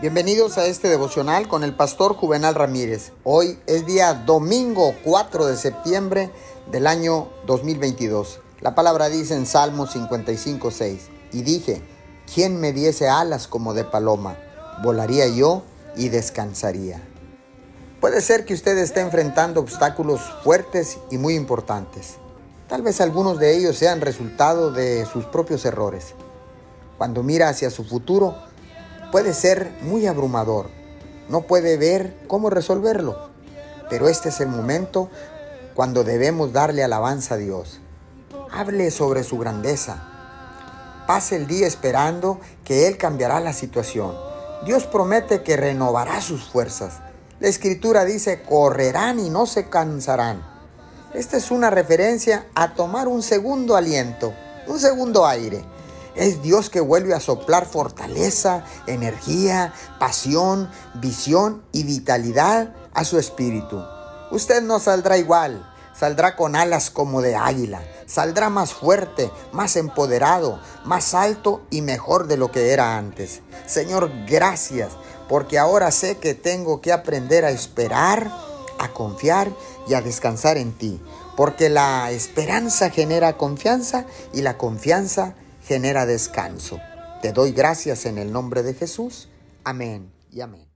Bienvenidos a este devocional con el pastor Juvenal Ramírez. Hoy es día domingo 4 de septiembre del año 2022. La palabra dice en Salmo 55, 6, y dije, ¿quién me diese alas como de paloma? Volaría yo y descansaría. Puede ser que usted esté enfrentando obstáculos fuertes y muy importantes. Tal vez algunos de ellos sean resultado de sus propios errores. Cuando mira hacia su futuro, puede ser muy abrumador. No puede ver cómo resolverlo. Pero este es el momento cuando debemos darle alabanza a Dios. Hable sobre su grandeza. Pase el día esperando que Él cambiará la situación. Dios promete que renovará sus fuerzas. La escritura dice, correrán y no se cansarán. Esta es una referencia a tomar un segundo aliento, un segundo aire es Dios que vuelve a soplar fortaleza, energía, pasión, visión y vitalidad a su espíritu. Usted no saldrá igual, saldrá con alas como de águila, saldrá más fuerte, más empoderado, más alto y mejor de lo que era antes. Señor, gracias, porque ahora sé que tengo que aprender a esperar, a confiar y a descansar en ti, porque la esperanza genera confianza y la confianza genera descanso. Te doy gracias en el nombre de Jesús. Amén y amén.